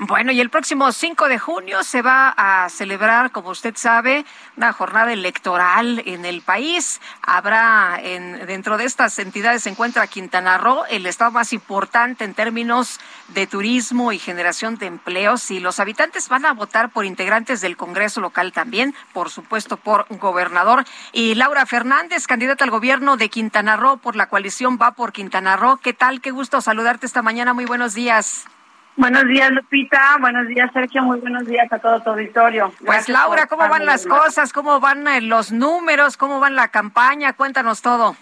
Bueno, y el próximo 5 de junio se va a celebrar, como usted sabe, una jornada electoral en el país. Habrá en, dentro de estas entidades se encuentra Quintana Roo, el estado más importante en términos de turismo y generación de empleos. Y los habitantes van a votar por integrantes del Congreso local también, por supuesto por gobernador. Y Laura Fernández, candidata al gobierno de Quintana Roo por la coalición Va por Quintana Roo. ¿Qué tal? Qué gusto saludarte esta mañana. Muy buenos días. Buenos días, Lupita. Buenos días, Sergio. Muy buenos días a todo tu auditorio. pues, Laura, ¿cómo van las cosas? ¿Cómo van eh, los números? ¿Cómo van la campaña? Cuéntanos todo.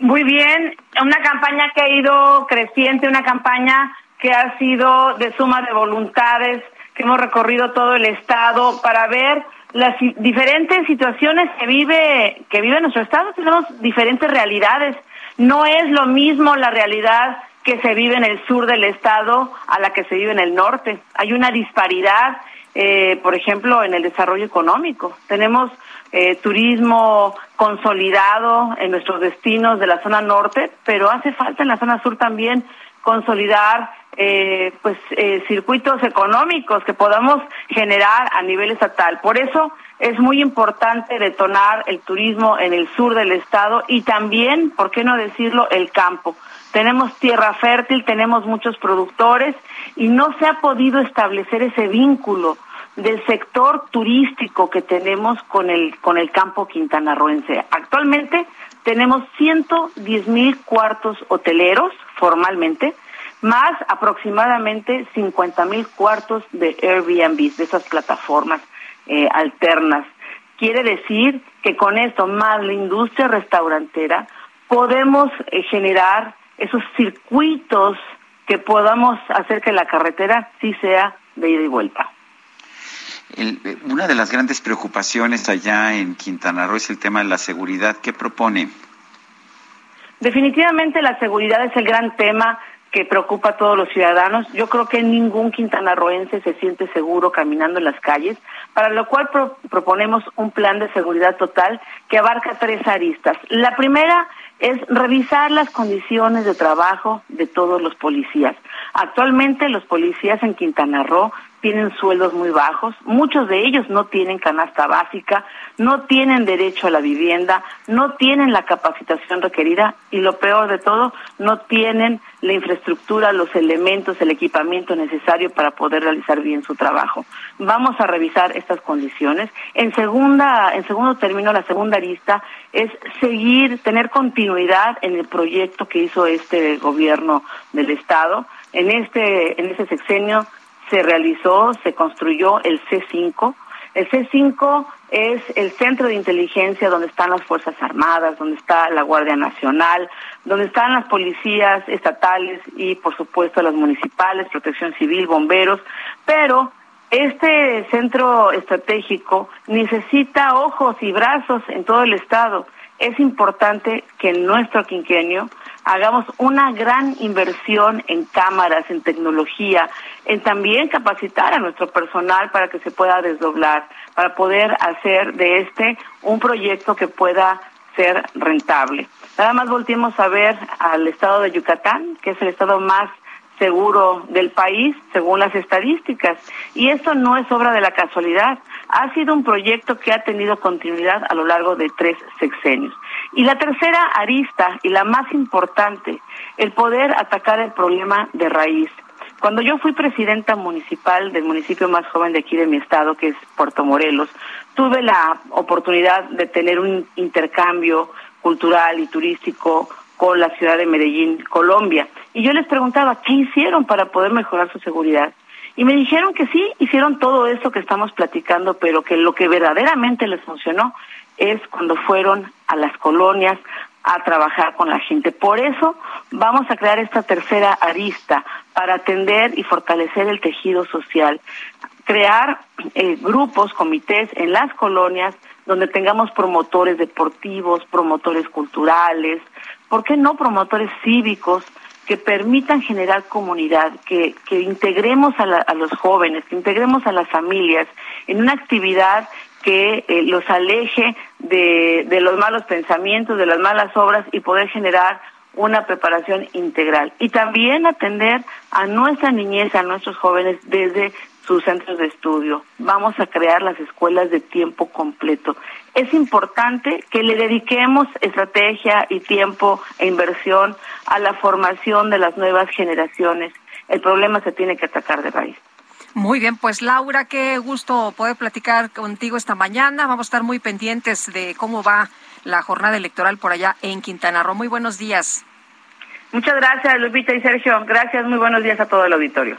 Muy bien. Una campaña que ha ido creciente, una campaña que ha sido de suma de voluntades, que hemos recorrido todo el Estado para ver las diferentes situaciones que vive, que vive nuestro Estado. Tenemos diferentes realidades. No es lo mismo la realidad que se vive en el sur del estado a la que se vive en el norte. Hay una disparidad, eh, por ejemplo, en el desarrollo económico. Tenemos eh, turismo consolidado en nuestros destinos de la zona norte, pero hace falta en la zona sur también consolidar eh, pues circuitos económicos que podamos generar a nivel estatal. Por eso es muy importante detonar el turismo en el sur del estado y también, ¿por qué no decirlo?, el campo tenemos tierra fértil, tenemos muchos productores y no se ha podido establecer ese vínculo del sector turístico que tenemos con el con el campo quintanarroense. Actualmente tenemos 110 mil cuartos hoteleros formalmente, más aproximadamente 50 mil cuartos de Airbnb, de esas plataformas eh, alternas. Quiere decir que con esto, más la industria restaurantera, podemos eh, generar esos circuitos que podamos hacer que la carretera sí sea de ida y vuelta. una de las grandes preocupaciones allá en Quintana Roo es el tema de la seguridad. ¿Qué propone? Definitivamente la seguridad es el gran tema que preocupa a todos los ciudadanos. Yo creo que ningún quintanarroense se siente seguro caminando en las calles, para lo cual proponemos un plan de seguridad total que abarca tres aristas. La primera es revisar las condiciones de trabajo de todos los policías. Actualmente los policías en Quintana Roo tienen sueldos muy bajos, muchos de ellos no tienen canasta básica, no tienen derecho a la vivienda, no tienen la capacitación requerida y lo peor de todo, no tienen la infraestructura, los elementos, el equipamiento necesario para poder realizar bien su trabajo. Vamos a revisar estas condiciones. En segunda, en segundo término, la segunda lista es seguir, tener continuidad en el proyecto que hizo este gobierno del estado. En este, en este sexenio se realizó, se construyó el C5. El C5 es el centro de inteligencia donde están las Fuerzas Armadas, donde está la Guardia Nacional, donde están las policías estatales y, por supuesto, las municipales, protección civil, bomberos, pero este centro estratégico necesita ojos y brazos en todo el Estado. Es importante que en nuestro quinquenio hagamos una gran inversión en cámaras, en tecnología, en también capacitar a nuestro personal para que se pueda desdoblar, para poder hacer de este un proyecto que pueda ser rentable. Nada más volteemos a ver al estado de Yucatán, que es el estado más seguro del país, según las estadísticas. Y esto no es obra de la casualidad. Ha sido un proyecto que ha tenido continuidad a lo largo de tres sexenios. Y la tercera arista, y la más importante, el poder atacar el problema de raíz. Cuando yo fui presidenta municipal del municipio más joven de aquí de mi estado, que es Puerto Morelos, tuve la oportunidad de tener un intercambio cultural y turístico con la ciudad de Medellín, Colombia. Y yo les preguntaba, ¿qué hicieron para poder mejorar su seguridad? Y me dijeron que sí, hicieron todo eso que estamos platicando, pero que lo que verdaderamente les funcionó es cuando fueron a las colonias a trabajar con la gente. Por eso vamos a crear esta tercera arista para atender y fortalecer el tejido social, crear eh, grupos, comités en las colonias donde tengamos promotores deportivos, promotores culturales, ¿por qué no promotores cívicos que permitan generar comunidad, que, que integremos a, los jóvenes, que integremos a las familias en una actividad que eh, los aleje de, de los malos pensamientos, de las malas obras y poder generar una preparación integral. Y también atender a nuestra niñez, a nuestros jóvenes desde sus centros de estudio. Vamos a crear las escuelas de tiempo completo. Es importante que le dediquemos estrategia y tiempo e inversión a la formación de las nuevas generaciones. El problema se tiene que atacar de raíz. Muy bien, pues Laura, qué gusto poder platicar contigo esta mañana. Vamos a estar muy pendientes de cómo va la jornada electoral por allá en Quintana Roo. Muy buenos días. Muchas gracias, Lupita y Sergio. Gracias, muy buenos días a todo el auditorio.